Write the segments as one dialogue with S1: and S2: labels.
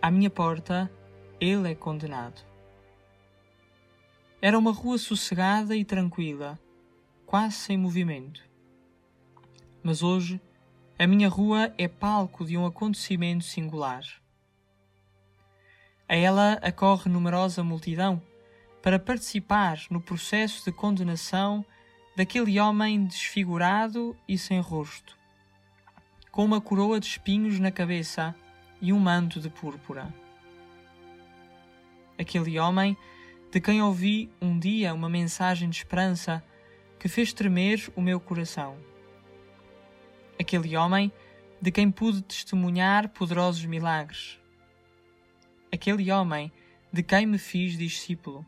S1: à minha porta, ele é condenado. Era uma rua sossegada e tranquila, quase sem movimento. Mas hoje, a minha rua é palco de um acontecimento singular. A ela acorre numerosa multidão para participar no processo de condenação daquele homem desfigurado e sem rosto, com uma coroa de espinhos na cabeça e um manto de púrpura. Aquele homem de quem ouvi um dia uma mensagem de esperança que fez tremer o meu coração. Aquele homem de quem pude testemunhar poderosos milagres. Aquele homem de quem me fiz discípulo.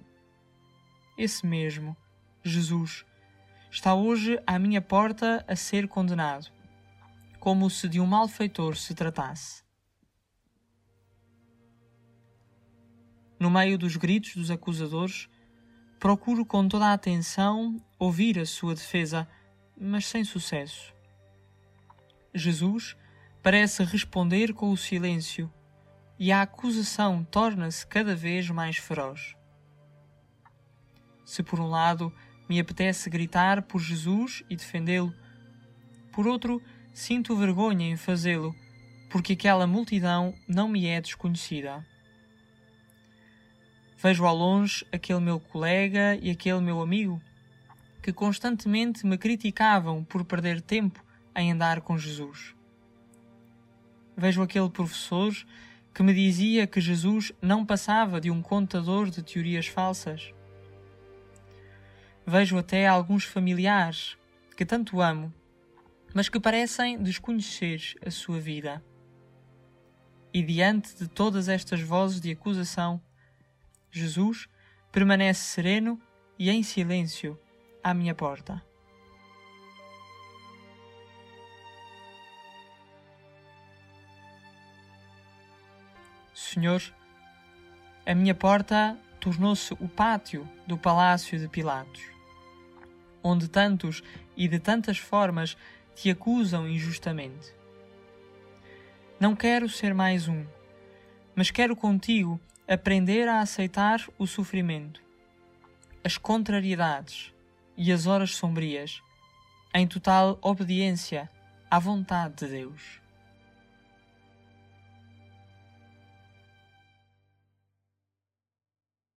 S1: Esse mesmo, Jesus, está hoje à minha porta a ser condenado, como se de um malfeitor se tratasse. No meio dos gritos dos acusadores, procuro com toda a atenção ouvir a sua defesa, mas sem sucesso. Jesus parece responder com o silêncio e a acusação torna-se cada vez mais feroz. Se por um lado me apetece gritar por Jesus e defendê-lo, por outro sinto vergonha em fazê-lo, porque aquela multidão não me é desconhecida. Vejo ao longe aquele meu colega e aquele meu amigo que constantemente me criticavam por perder tempo em andar com Jesus. Vejo aquele professor que me dizia que Jesus não passava de um contador de teorias falsas. Vejo até alguns familiares que tanto amo, mas que parecem desconhecer a sua vida. E diante de todas estas vozes de acusação, Jesus permanece sereno e em silêncio à minha porta. Senhor, a minha porta tornou-se o pátio do palácio de Pilatos, onde tantos e de tantas formas te acusam injustamente. Não quero ser mais um, mas quero contigo aprender a aceitar o sofrimento, as contrariedades e as horas sombrias, em total obediência à vontade de Deus.